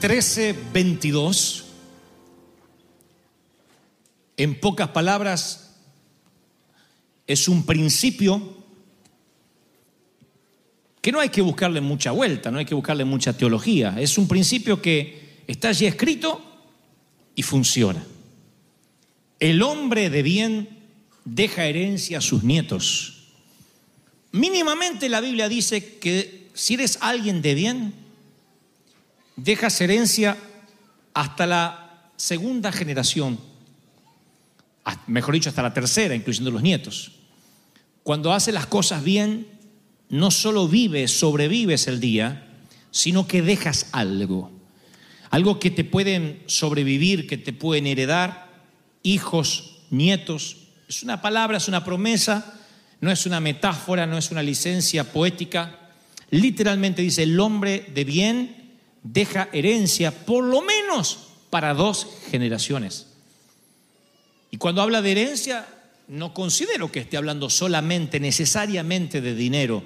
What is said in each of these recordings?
13, 22. En pocas palabras, es un principio que no hay que buscarle mucha vuelta, no hay que buscarle mucha teología. Es un principio que está allí escrito y funciona. El hombre de bien deja herencia a sus nietos. Mínimamente la Biblia dice que si eres alguien de bien, dejas herencia hasta la segunda generación, mejor dicho, hasta la tercera, incluyendo los nietos. Cuando haces las cosas bien, no solo vives, sobrevives el día, sino que dejas algo. Algo que te pueden sobrevivir, que te pueden heredar, hijos, nietos. Es una palabra, es una promesa, no es una metáfora, no es una licencia poética. Literalmente dice, el hombre de bien deja herencia por lo menos para dos generaciones. Y cuando habla de herencia, no considero que esté hablando solamente, necesariamente de dinero,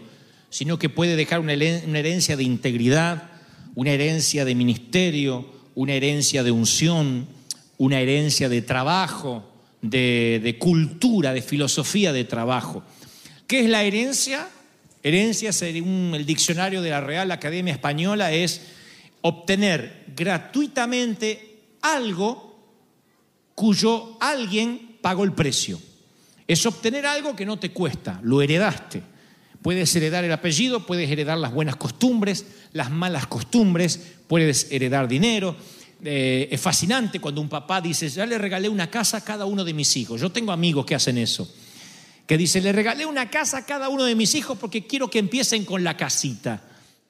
sino que puede dejar una herencia de integridad, una herencia de ministerio, una herencia de unción, una herencia de trabajo, de, de cultura, de filosofía de trabajo. ¿Qué es la herencia? Herencia, según el diccionario de la Real Academia Española, es obtener gratuitamente algo cuyo alguien pagó el precio. Es obtener algo que no te cuesta, lo heredaste. Puedes heredar el apellido, puedes heredar las buenas costumbres, las malas costumbres, puedes heredar dinero. Eh, es fascinante cuando un papá dice, ya le regalé una casa a cada uno de mis hijos. Yo tengo amigos que hacen eso. Que dice, le regalé una casa a cada uno de mis hijos porque quiero que empiecen con la casita.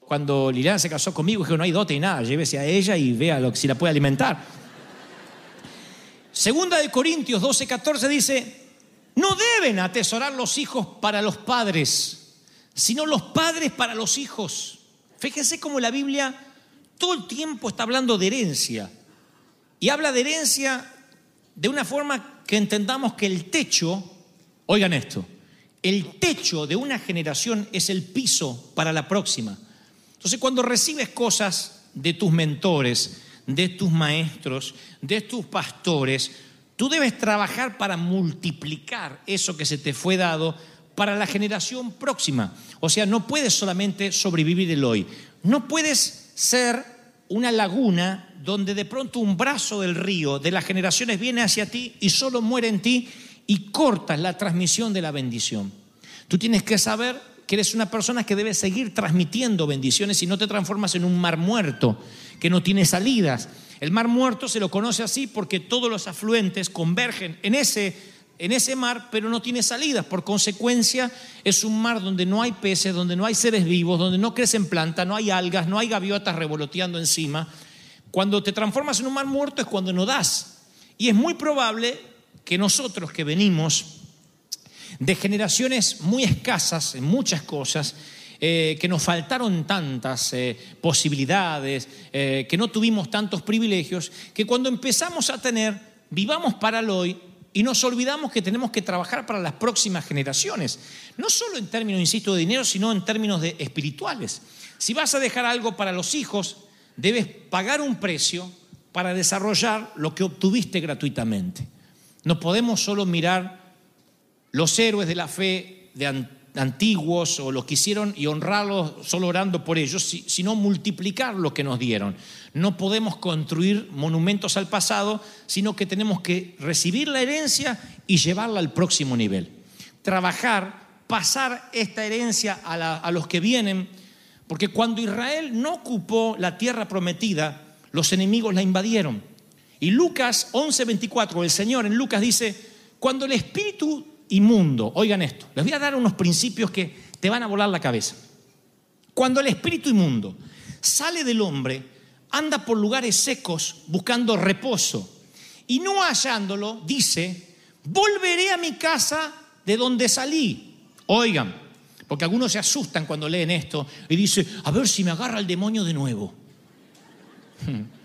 Cuando Liliana se casó conmigo, dije, no hay dote y nada, llévese a ella y vea si la puede alimentar. Segunda de Corintios 12, 14 dice, no deben atesorar los hijos para los padres, sino los padres para los hijos. Fíjense cómo la Biblia todo el tiempo está hablando de herencia. Y habla de herencia de una forma que entendamos que el techo, oigan esto, el techo de una generación es el piso para la próxima. Entonces cuando recibes cosas de tus mentores, de tus maestros, de tus pastores, tú debes trabajar para multiplicar eso que se te fue dado para la generación próxima. O sea, no puedes solamente sobrevivir el hoy, no puedes ser una laguna donde de pronto un brazo del río de las generaciones viene hacia ti y solo muere en ti y cortas la transmisión de la bendición. Tú tienes que saber que eres una persona que debe seguir transmitiendo bendiciones y no te transformas en un mar muerto que no tiene salidas. El mar muerto se lo conoce así porque todos los afluentes convergen en ese, en ese mar, pero no tiene salidas. Por consecuencia, es un mar donde no hay peces, donde no hay seres vivos, donde no crecen plantas, no hay algas, no hay gaviotas revoloteando encima. Cuando te transformas en un mar muerto es cuando no das. Y es muy probable que nosotros que venimos de generaciones muy escasas en muchas cosas, eh, que nos faltaron tantas eh, posibilidades, eh, que no tuvimos tantos privilegios, que cuando empezamos a tener, vivamos para el hoy y nos olvidamos que tenemos que trabajar para las próximas generaciones. No solo en términos, insisto, de dinero, sino en términos de espirituales. Si vas a dejar algo para los hijos, debes pagar un precio para desarrollar lo que obtuviste gratuitamente. No podemos solo mirar los héroes de la fe de an- antiguos o los que hicieron y honrarlos solo orando por ellos, si- sino multiplicar lo que nos dieron. No podemos construir monumentos al pasado, sino que tenemos que recibir la herencia y llevarla al próximo nivel. Trabajar, pasar esta herencia a los que vienen, porque cuando Israel no ocupó la tierra prometida, los enemigos la invadieron. Y Lucas 11:24, el Señor en Lucas dice, cuando el espíritu inmundo, oigan esto, les voy a dar unos principios que te van a volar la cabeza. Cuando el espíritu inmundo sale del hombre, anda por lugares secos buscando reposo y no hallándolo, dice, volveré a mi casa de donde salí. Oigan, porque algunos se asustan cuando leen esto y dicen, a ver si me agarra el demonio de nuevo.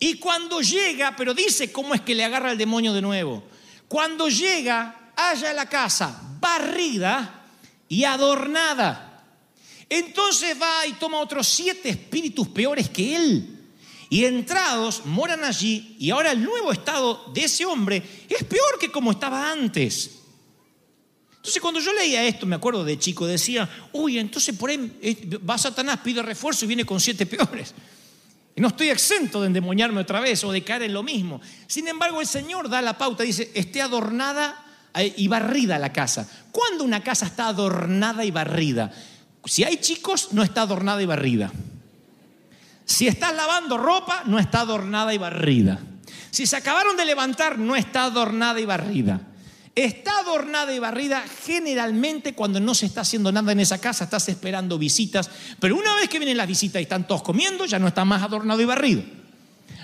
Y cuando llega, pero dice cómo es que le agarra el demonio de nuevo. Cuando llega, halla la casa barrida y adornada. Entonces va y toma otros siete espíritus peores que él. Y entrados moran allí y ahora el nuevo estado de ese hombre es peor que como estaba antes. Entonces cuando yo leía esto, me acuerdo de chico, decía, uy, entonces por ahí eh, va Satanás, pide refuerzo y viene con siete peores. Y no estoy exento de endemoniarme otra vez o de caer en lo mismo. Sin embargo, el Señor da la pauta, dice, esté adornada y barrida la casa. ¿Cuándo una casa está adornada y barrida? Si hay chicos, no está adornada y barrida. Si estás lavando ropa, no está adornada y barrida. Si se acabaron de levantar, no está adornada y barrida. Está adornada y barrida generalmente cuando no se está haciendo nada en esa casa, estás esperando visitas, pero una vez que vienen las visitas y están todos comiendo, ya no está más adornado y barrido.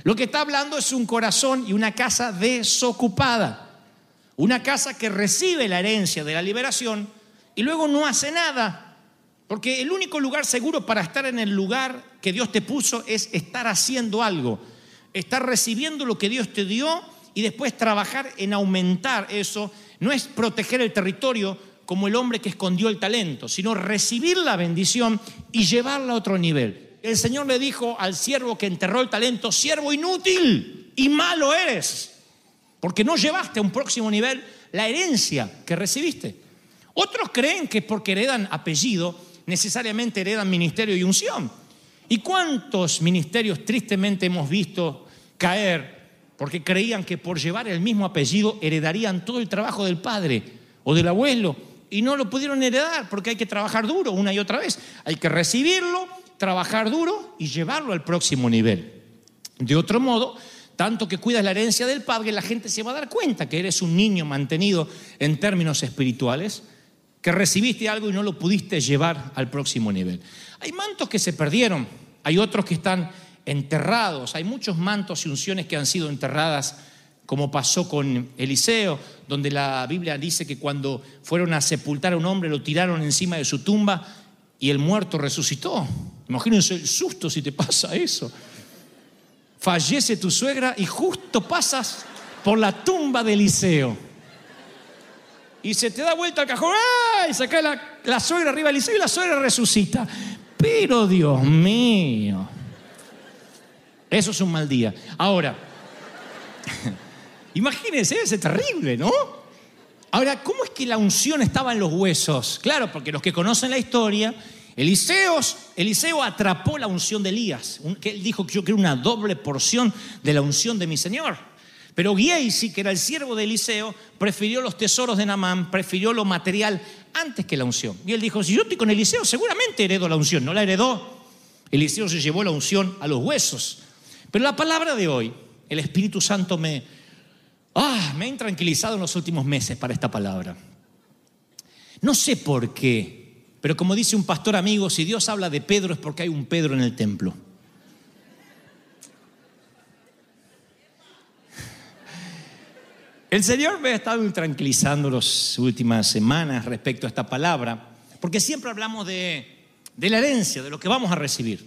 Lo que está hablando es un corazón y una casa desocupada. Una casa que recibe la herencia de la liberación y luego no hace nada. Porque el único lugar seguro para estar en el lugar que Dios te puso es estar haciendo algo, estar recibiendo lo que Dios te dio y después trabajar en aumentar eso. No es proteger el territorio como el hombre que escondió el talento, sino recibir la bendición y llevarla a otro nivel. El Señor le dijo al siervo que enterró el talento, siervo inútil y malo eres, porque no llevaste a un próximo nivel la herencia que recibiste. Otros creen que porque heredan apellido, necesariamente heredan ministerio y unción. ¿Y cuántos ministerios tristemente hemos visto caer porque creían que por llevar el mismo apellido heredarían todo el trabajo del padre o del abuelo? Y no lo pudieron heredar porque hay que trabajar duro una y otra vez. Hay que recibirlo, trabajar duro y llevarlo al próximo nivel. De otro modo, tanto que cuidas la herencia del padre, la gente se va a dar cuenta que eres un niño mantenido en términos espirituales que recibiste algo y no lo pudiste llevar al próximo nivel. Hay mantos que se perdieron, hay otros que están enterrados, hay muchos mantos y unciones que han sido enterradas, como pasó con Eliseo, donde la Biblia dice que cuando fueron a sepultar a un hombre lo tiraron encima de su tumba y el muerto resucitó. Imagínense el susto si te pasa eso. Fallece tu suegra y justo pasas por la tumba de Eliseo y se te da vuelta el cajón, ¡ay! Y saca la, la suegra arriba del liceo y la suegra resucita. Pero Dios mío, eso es un mal día. Ahora, imagínense, es terrible, ¿no? Ahora, ¿cómo es que la unción estaba en los huesos? Claro, porque los que conocen la historia, Eliseos, Eliseo atrapó la unción de Elías, que él dijo que yo quiero una doble porción de la unción de mi Señor. Pero Giesi, que era el siervo de Eliseo, prefirió los tesoros de Namán, prefirió lo material antes que la unción. Y él dijo, si yo estoy con Eliseo, seguramente heredo la unción. No la heredó. Eliseo se llevó la unción a los huesos. Pero la palabra de hoy, el Espíritu Santo me, ah, me ha intranquilizado en los últimos meses para esta palabra. No sé por qué, pero como dice un pastor amigo, si Dios habla de Pedro es porque hay un Pedro en el templo. El Señor me ha estado tranquilizando las últimas semanas respecto a esta palabra, porque siempre hablamos de, de la herencia, de lo que vamos a recibir.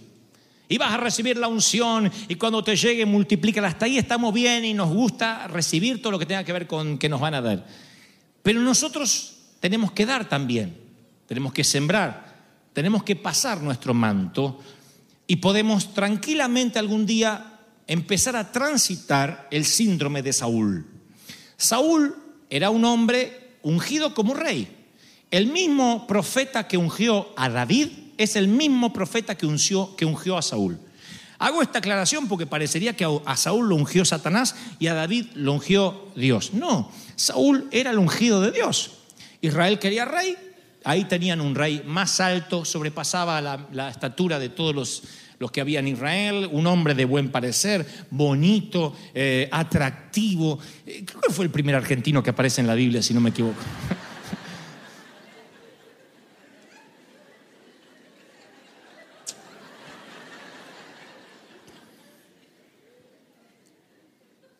Y vas a recibir la unción y cuando te llegue multiplícala. Hasta ahí estamos bien y nos gusta recibir todo lo que tenga que ver con que nos van a dar. Pero nosotros tenemos que dar también, tenemos que sembrar, tenemos que pasar nuestro manto y podemos tranquilamente algún día empezar a transitar el síndrome de Saúl. Saúl era un hombre ungido como rey. El mismo profeta que ungió a David es el mismo profeta que ungió, que ungió a Saúl. Hago esta aclaración porque parecería que a Saúl lo ungió Satanás y a David lo ungió Dios. No, Saúl era el ungido de Dios. Israel quería rey, ahí tenían un rey más alto, sobrepasaba la, estatura de todos los, los, que había en Israel, un hombre de buen parecer, bonito, eh, atractivo. Eh, Creo que fue el primer argentino que aparece en la Biblia, si no me equivoco.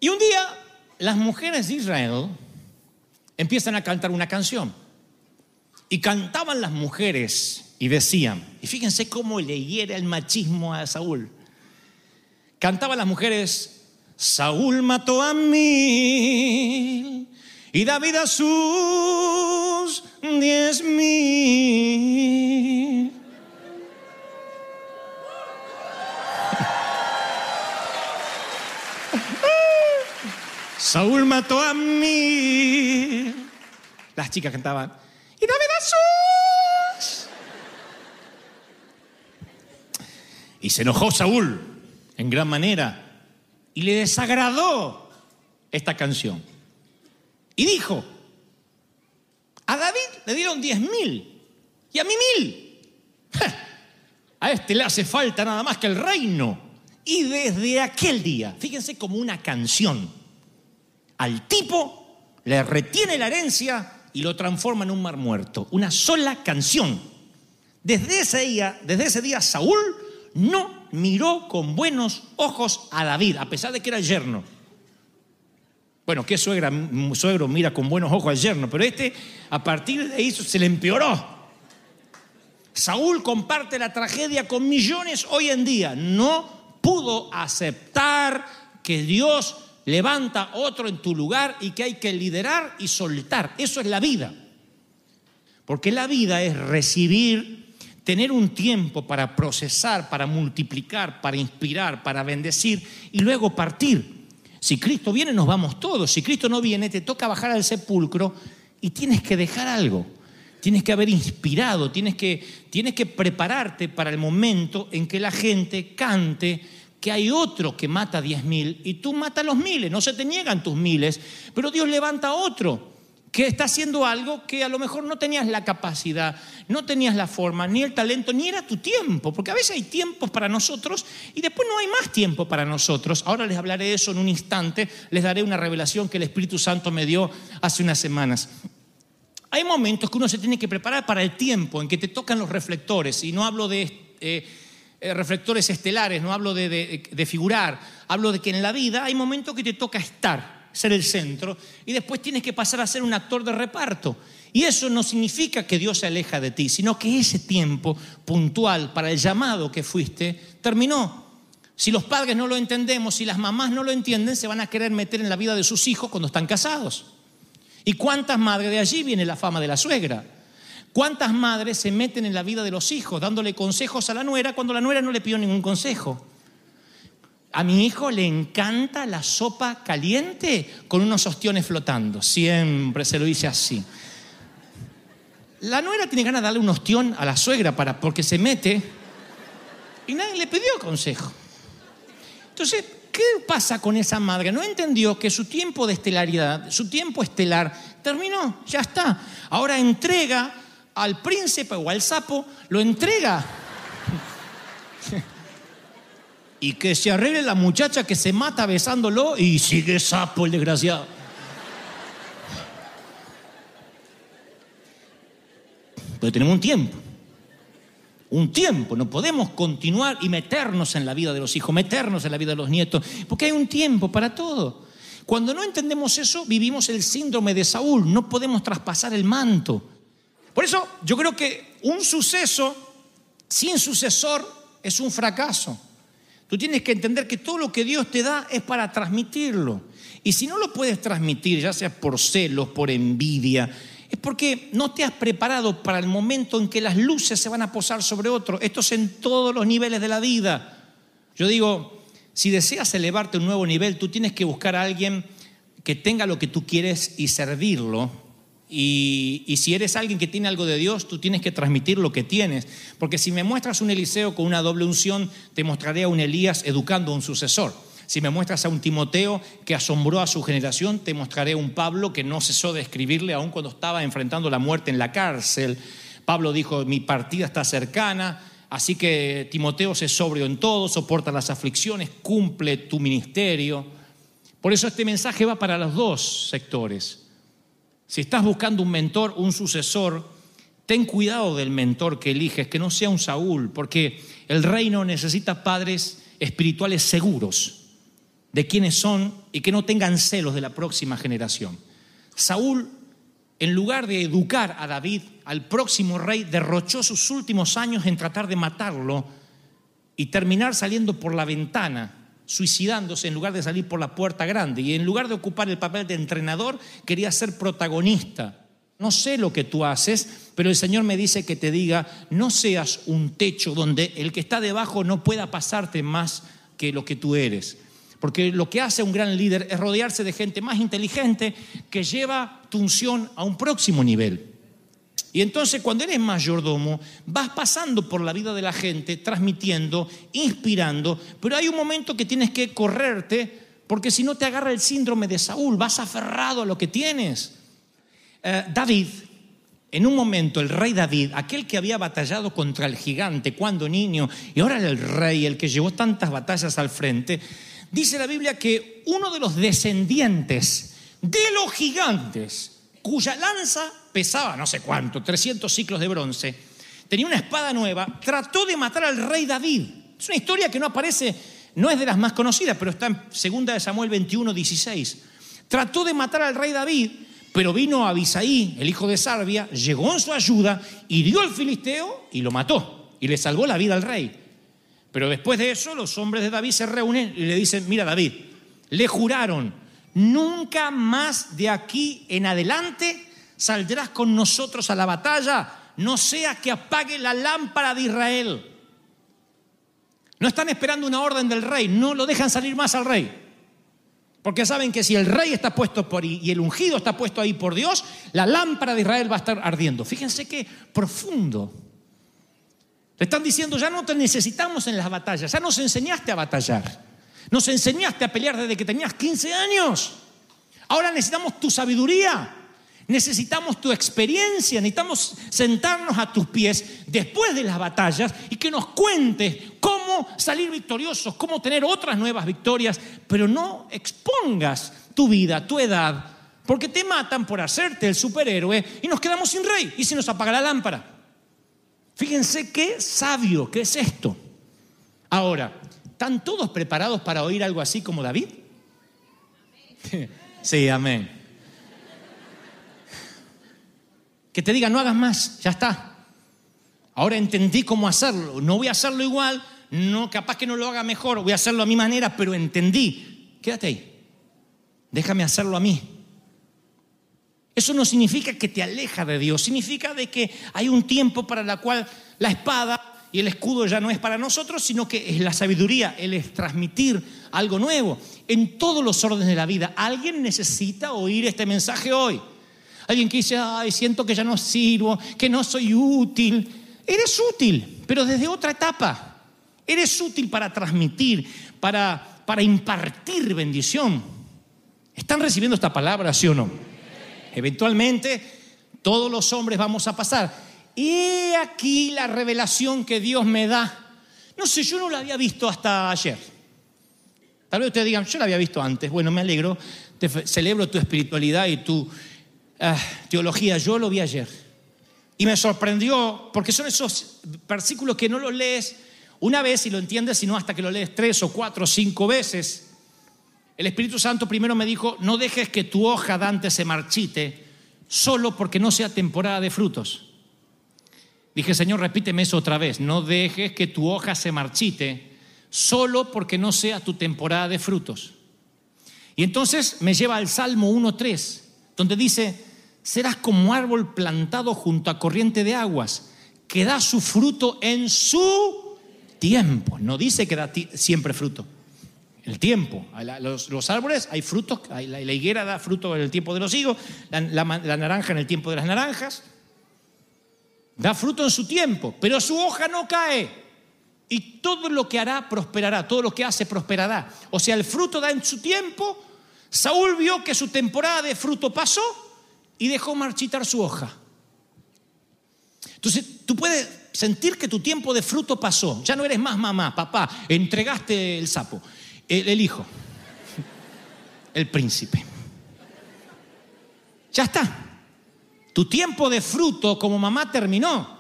Y un día las mujeres de Israel empiezan a cantar una canción. Y cantaban las mujeres y decían, y fíjense cómo le hiera el machismo a Saúl. Cantaban las mujeres, Saúl mató a mil y David a sus diez mil. Saúl mató a mí. Las chicas cantaban. Y se enojó Saúl en gran manera y le desagradó esta canción. Y dijo, a David le dieron diez mil y a mí mil. A este le hace falta nada más que el reino. Y desde aquel día, fíjense como una canción, al tipo le retiene la herencia y lo transforma en un mar muerto. Una sola canción. Desde ese día, desde ese día Saúl no miró con buenos ojos a David, a pesar de que era yerno. Bueno, ¿qué suegra, suegro mira con buenos ojos al yerno? Pero este, a partir de ahí, se le empeoró. Saúl comparte la tragedia con millones hoy en día. No pudo aceptar que Dios levanta otro en tu lugar y que hay que liderar y soltar. Eso es la vida. Porque la vida es recibir, tener un tiempo para procesar, para multiplicar, para inspirar, para bendecir y luego partir. Si Cristo viene, nos vamos todos. Si Cristo no viene, te toca bajar al sepulcro y tienes que dejar algo. Tienes que haber inspirado, tienes que, tienes que prepararte para el momento en que la gente cante que hay otro que mata diez mil y tú matas los miles, no se te niegan tus miles, pero Dios levanta a otro que está haciendo algo que a lo mejor no tenías la capacidad, no tenías la forma, ni el talento, ni era tu tiempo, porque a veces hay tiempos para nosotros y después no hay más tiempo para nosotros. Ahora les hablaré de eso en un instante, les daré una revelación que el Espíritu Santo me dio hace unas semanas. Hay momentos que uno se tiene que preparar para el tiempo en que te tocan los reflectores, y no hablo de... Eh, reflectores estelares, no hablo de, de, de, figurar, hablo de que en la vida hay momentos que te toca estar, ser el centro, y después tienes que pasar a ser un actor de reparto. Y eso no significa que Dios se aleja de ti, sino que ese tiempo puntual para el llamado que fuiste terminó. Si los padres no lo entendemos, si las mamás no lo entienden, se van a querer meter en la vida de sus hijos cuando están casados. ¿Y cuántas madres de allí viene la fama de la suegra? ¿Cuántas madres se meten en la vida de los hijos dándole consejos a la nuera cuando la nuera no le pidió ningún consejo? A mi hijo le encanta la sopa caliente con unos ostiones flotando. Siempre se lo dice así. La nuera tiene ganas de darle un ostión a la suegra para, porque se mete y nadie le pidió consejo. Entonces, ¿qué pasa con esa madre? No entendió que su tiempo de estelaridad, su tiempo estelar, terminó, ya está. Ahora entrega al príncipe o al sapo, lo entrega. y que se arregle la muchacha que se mata besándolo y sigue sapo el desgraciado. Pero tenemos un tiempo. Un tiempo, no podemos continuar y meternos en la vida de los hijos, meternos en la vida de los nietos, porque hay un tiempo para todo. Cuando no entendemos eso, vivimos el síndrome de Saúl, no podemos traspasar el manto. Por eso yo creo que un suceso sin sucesor es un fracaso. Tú tienes que entender que todo lo que Dios te da es para transmitirlo. Y si no lo puedes transmitir, ya sea por celos, por envidia, es porque no te has preparado para el momento en que las luces se van a posar sobre otro. Esto es en todos los niveles de la vida. Yo digo, si deseas elevarte a un nuevo nivel, tú tienes que buscar a alguien que tenga lo que tú quieres y servirlo. Y, si eres alguien que tiene algo de Dios, tú tienes que transmitir lo que tienes. Porque si me muestras un Eliseo con una doble unción, te mostraré a un Elías educando a un sucesor. Si me muestras a un Timoteo que asombró a su generación, te mostraré a un Pablo que no cesó de escribirle aún cuando estaba enfrentando la muerte en la cárcel. Pablo dijo, mi partida está cercana, así que Timoteo se sobrio en todo, soporta las aflicciones, cumple tu ministerio. Por eso este mensaje va para los dos sectores. Si estás buscando un mentor, un sucesor, ten cuidado del mentor que eliges, que no sea un Saúl, porque el reino necesita padres espirituales seguros de quiénes son y que no tengan celos de la próxima generación. Saúl, en lugar de educar a David, al próximo rey, derrochó sus últimos años en tratar de matarlo y terminar saliendo por la ventana suicidándose en lugar de salir por la puerta grande. Y en lugar de ocupar el papel de entrenador, quería ser protagonista. No sé lo que tú haces, pero el Señor me dice que te diga, no seas un techo donde el que está debajo no pueda pasarte más que lo que tú eres. Porque lo que hace un gran líder es rodearse de gente más inteligente que lleva tu unción a un próximo nivel. Y entonces cuando eres mayordomo, vas pasando por la vida de la gente, transmitiendo, inspirando, pero hay un momento que tienes que correrte, porque si no te agarra el síndrome de Saúl, vas aferrado a lo que tienes. Eh, David, en un momento, el rey David, aquel que había batallado contra el gigante cuando niño, y ahora el rey, el que llevó tantas batallas al frente, dice la Biblia que uno de los descendientes de los gigantes, cuya lanza pesaba no sé cuánto, 300 ciclos de bronce, tenía una espada nueva, trató de matar al rey David. Es una historia que no aparece, no es de las más conocidas, pero está en 2 de Samuel 21, 16. Trató de matar al rey David, pero vino Abisaí, el hijo de Sarbia, llegó en su ayuda, hirió al filisteo y lo mató, y le salvó la vida al rey. Pero después de eso, los hombres de David se reúnen y le dicen, mira David, le juraron, nunca más de aquí en adelante saldrás con nosotros a la batalla, no sea que apague la lámpara de Israel. No están esperando una orden del rey, no lo dejan salir más al rey. Porque saben que si el rey está puesto por y el ungido está puesto ahí por Dios, la lámpara de Israel va a estar ardiendo. Fíjense qué profundo. Le están diciendo, ya no te necesitamos en las batallas, ya nos enseñaste a batallar. Nos enseñaste a pelear desde que tenías 15 años. Ahora necesitamos tu sabiduría. Necesitamos tu experiencia, necesitamos sentarnos a tus pies después de las batallas y que nos cuentes cómo salir victoriosos, cómo tener otras nuevas victorias, pero no expongas tu vida, tu edad, porque te matan por hacerte el superhéroe y nos quedamos sin rey y se nos apaga la lámpara. Fíjense qué sabio que es esto. Ahora, ¿están todos preparados para oír algo así como David? Sí, amén. Que te diga, no hagas más, ya está. Ahora entendí cómo hacerlo. No voy a hacerlo igual, no, capaz que no lo haga mejor, voy a hacerlo a mi manera, pero entendí. Quédate ahí. Déjame hacerlo a mí. Eso no significa que te aleja de Dios, significa de que hay un tiempo para la cual la espada y el escudo ya no es para nosotros, sino que es la sabiduría, el transmitir algo nuevo. En todos los órdenes de la vida, alguien necesita oír este mensaje hoy. Alguien que dice, ay, siento que ya no sirvo, que no soy útil. Eres útil, pero desde otra etapa. Eres útil para transmitir, para, para impartir bendición. ¿Están recibiendo esta palabra, sí o no? Eventualmente, todos los hombres vamos a pasar. Y aquí la revelación que Dios me da. No sé, yo no la había visto hasta ayer. Tal vez ustedes digan, yo la había visto antes. Bueno, me alegro, te celebro tu espiritualidad y tu Ah, teología, yo lo vi ayer. Y me sorprendió, porque son esos versículos que no los lees una vez y lo entiendes, sino hasta que lo lees tres o cuatro o cinco veces. El Espíritu Santo primero me dijo, no dejes que tu hoja Dante se marchite solo porque no sea temporada de frutos. Dije, Señor, repíteme eso otra vez, no dejes que tu hoja se marchite solo porque no sea tu temporada de frutos. Y entonces me lleva al Salmo 1.3, donde dice, serás como árbol plantado junto a corriente de aguas, que da su fruto en su tiempo. No dice que da siempre fruto. el tiempo. Los, árboles hay frutos, la, higuera da fruto en el tiempo de los higos, la naranja en el tiempo de las naranjas. Da fruto en su tiempo, pero su hoja no cae. Y todo lo que hará prosperará, todo lo que hace prosperará. O sea, el fruto da en su tiempo. Saúl vio que su temporada de fruto pasó y dejó marchitar su hoja. Entonces, tú puedes sentir que tu tiempo de fruto pasó. Ya no eres más mamá, papá. Entregaste el sapo, el, el hijo, el príncipe. Ya está. Tu tiempo de fruto como mamá terminó.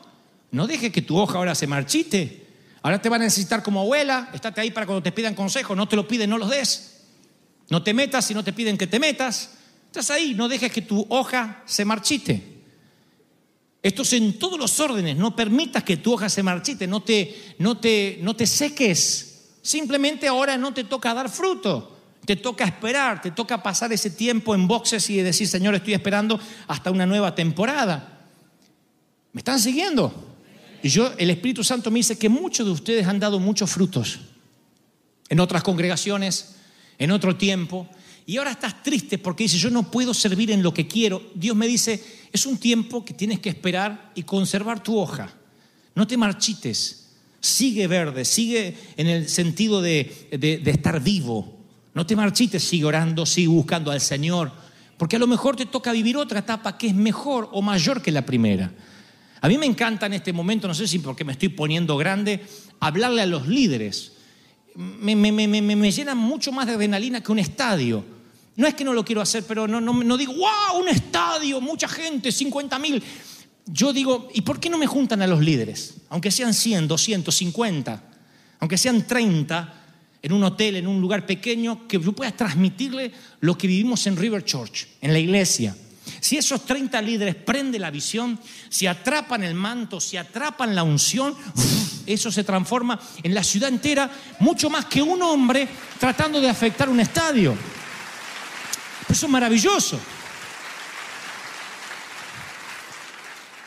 No dejes que tu hoja ahora se marchite. Ahora te van a necesitar como abuela. Estate ahí para cuando te pidan consejos. No te lo piden, no los des. No te metas si no te piden que te metas. Estás ahí. No dejes que tu hoja se marchite. Esto es en todos los órdenes. No permitas que tu hoja se marchite. No te, no te, no te seques. Simplemente ahora no te toca dar fruto. Te toca esperar, te toca pasar ese tiempo en boxes y decir, Señor, estoy esperando hasta una nueva temporada. ¿Me están siguiendo? Y yo, el Espíritu Santo me dice que muchos de ustedes han dado muchos frutos en otras congregaciones, en otro tiempo, y ahora estás triste porque dices, yo no puedo servir en lo que quiero. Dios me dice, es un tiempo que tienes que esperar y conservar tu hoja. No te marchites, sigue verde, sigue en el sentido de, estar vivo. No te marchites, sigue orando, sigue buscando al Señor, porque a lo mejor te toca vivir otra etapa que es mejor o mayor que la primera. A mí me encanta en este momento, no sé si porque me estoy poniendo grande, hablarle a los líderes. Me, me- me- me- llena mucho más de adrenalina que un estadio. No es que no lo quiero hacer, pero no, no, no digo, wow, un estadio, mucha gente, 50 mil. Yo digo, ¿y por qué no me juntan a los líderes? Aunque sean 100, 200, 50, aunque sean 30, en un hotel, en un lugar pequeño, que yo pueda transmitirle lo que vivimos en River Church, en la iglesia. Si esos 30 líderes prenden la visión, si atrapan el manto, si atrapan la unción, eso se transforma en la ciudad entera, mucho más que un hombre tratando de afectar un estadio. Eso es maravilloso.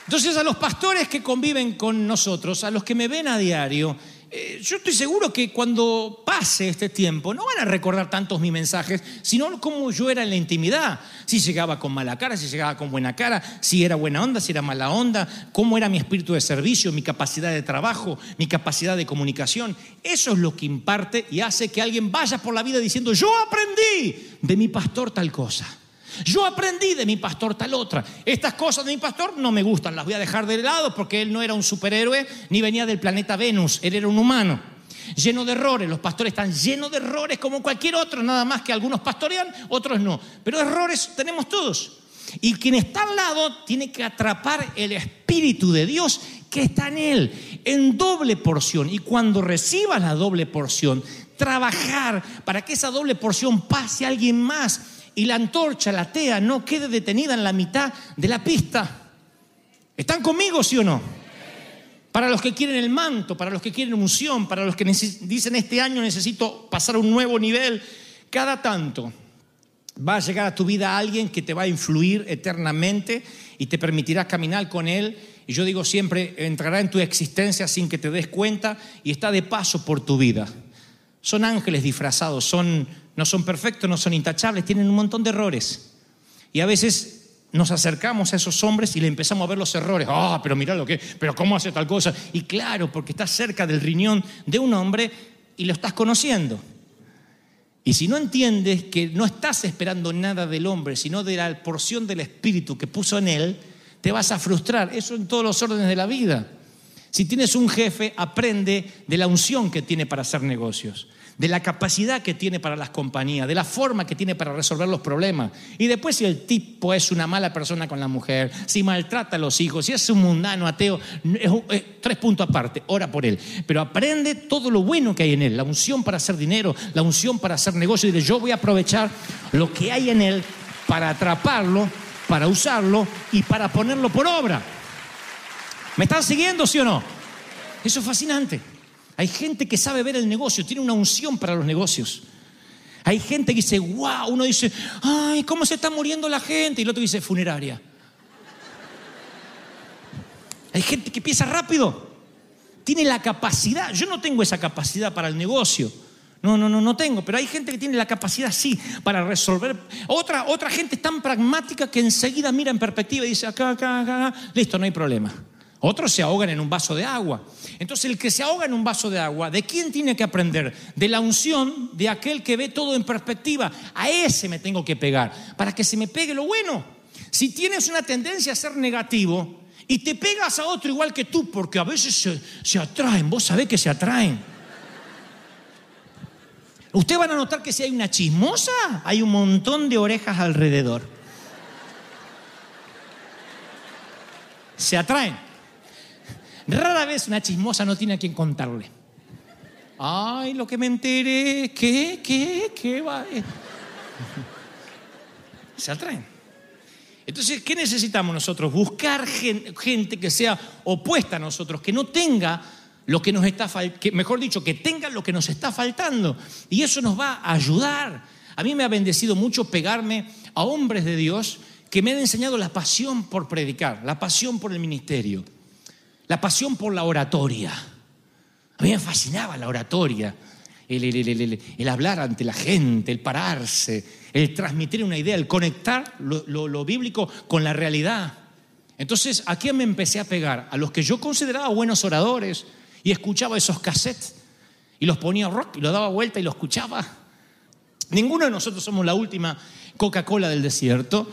Entonces a los pastores que conviven con nosotros, a los que me ven a diario, eh, yo estoy seguro que cuando pase este tiempo no van a recordar tantos mis mensajes, sino cómo yo era en la intimidad. Si llegaba con mala cara, si llegaba con buena cara, si era buena onda, si era mala onda, cómo era mi espíritu de servicio, mi capacidad de trabajo, mi capacidad de comunicación. Eso es lo que imparte y hace que alguien vaya por la vida diciendo, yo aprendí de mi pastor tal cosa. Yo aprendí de mi pastor tal otra. Estas cosas de mi pastor no me gustan, las voy a dejar de lado porque él no era un superhéroe ni venía del planeta Venus, él era un humano. Lleno de errores, los pastores están llenos de errores como cualquier otro, nada más que algunos pastorean, otros no. Pero errores tenemos todos. Y quien está al lado tiene que atrapar el Espíritu de Dios que está en él, en doble porción. Y cuando recibas la doble porción, trabajar para que esa doble porción pase a alguien más y la antorcha, la tea, no quede detenida en la mitad de la pista. ¿Están conmigo, sí o no? Para los que quieren el manto, para los que quieren unción, para los que dicen este año necesito pasar a un nuevo nivel, cada tanto va a llegar a tu vida alguien que te va a influir eternamente y te permitirá caminar con él. Y yo digo siempre, entrará en tu existencia sin que te des cuenta y está de paso por tu vida. Son ángeles disfrazados, son, no son perfectos, no son intachables, tienen un montón de errores. Y a veces nos acercamos a esos hombres y le empezamos a ver los errores. Ah, pero mira lo que, pero cómo hace tal cosa. Y claro, porque estás cerca del riñón de un hombre y lo estás conociendo. Y si no entiendes que no estás esperando nada del hombre, sino de la porción del espíritu que puso en él, te vas a frustrar. Eso en todos los órdenes de la vida. Si tienes un jefe, aprende de la unción que tiene para hacer negocios, de la capacidad que tiene para las compañías, de la forma que tiene para resolver los problemas. Y después si el tipo es una mala persona con la mujer, si maltrata a los hijos, si es un mundano ateo, es es tres puntos aparte, ora por él. Pero aprende todo lo bueno que hay en él, la unción para hacer dinero, la unción para hacer negocio. Y yo voy a aprovechar lo que hay en él para atraparlo, para usarlo y para ponerlo por obra. ¿Me están siguiendo, sí o no? Eso es fascinante. Hay gente que sabe ver el negocio, tiene una unción para los negocios. Hay gente que dice, wow, uno dice, ay, ¿cómo se está muriendo la gente? Y el otro dice, funeraria. Hay gente que piensa rápido, tiene la capacidad. Yo no tengo esa capacidad para el negocio. No, no, no, no tengo. Pero hay gente que tiene la capacidad, sí, para resolver. Otra, otra gente es tan pragmática que enseguida mira en perspectiva y dice, acá, acá, acá, listo, no hay problema. Otros se ahogan en un vaso de agua. Entonces, el que se ahoga en un vaso de agua, ¿de quién tiene que aprender? De la unción de aquel que ve todo en perspectiva. A ese me tengo que pegar, para que se me pegue lo bueno. Si tienes una tendencia a ser negativo y te pegas a otro igual que tú, porque a veces se, atraen, vos sabés que se atraen. Ustedes van a notar que si hay una chismosa, hay un montón de orejas alrededor. Se atraen. Rara vez una chismosa no tiene a quien contarle. Ay, lo que me enteré, ¿qué? ¿Qué? ¿Qué va? Se atraen. Entonces, ¿qué necesitamos nosotros? Buscar gente que sea opuesta a nosotros, que no tenga lo que nos está faltando, mejor dicho, que tenga lo que nos está faltando. Y eso nos va a ayudar. A mí me ha bendecido mucho pegarme a hombres de Dios que me han enseñado la pasión por predicar, la pasión por el ministerio. La pasión por la oratoria. A mí me fascinaba la oratoria. El, hablar ante la gente, el pararse, el transmitir una idea, el conectar lo, bíblico con la realidad. Entonces, ¿a quién me empecé a pegar? A los que yo consideraba buenos oradores y escuchaba esos cassettes y los ponía rock y los daba vuelta y los escuchaba. Ninguno de nosotros somos la última Coca-Cola del desierto,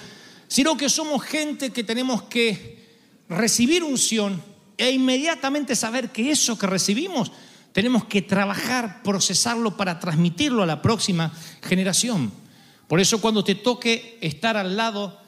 sino que somos gente que tenemos que recibir unción e inmediatamente saber que eso que recibimos tenemos que trabajar, procesarlo para transmitirlo a la próxima generación. Por eso cuando te toque estar al lado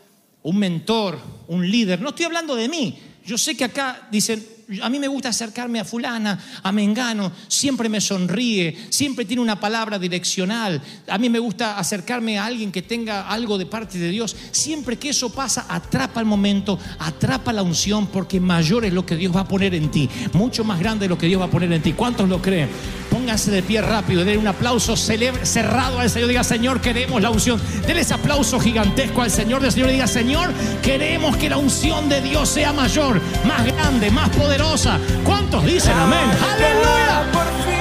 un mentor, un líder, no estoy hablando de mí, yo sé que acá dicen, a mí me gusta acercarme a fulana, a Mengano, siempre me sonríe, siempre tiene una palabra direccional. A mí me gusta acercarme a alguien que tenga algo de parte de Dios. Siempre que eso pasa, atrapa el momento, atrapa la unción, porque mayor es lo que Dios va a poner en ti, mucho más grande es lo que Dios va a poner en ti. ¿Cuántos lo creen? Pónganse de pie rápido, denle un aplauso cerrado al Señor. Diga, Señor, queremos la unción. Denle ese aplauso gigantesco al Señor del Señor. Diga, Señor, queremos que la unción de Dios sea mayor, más grande, más poderosa ¿Cuántos dicen amén? Aleluya.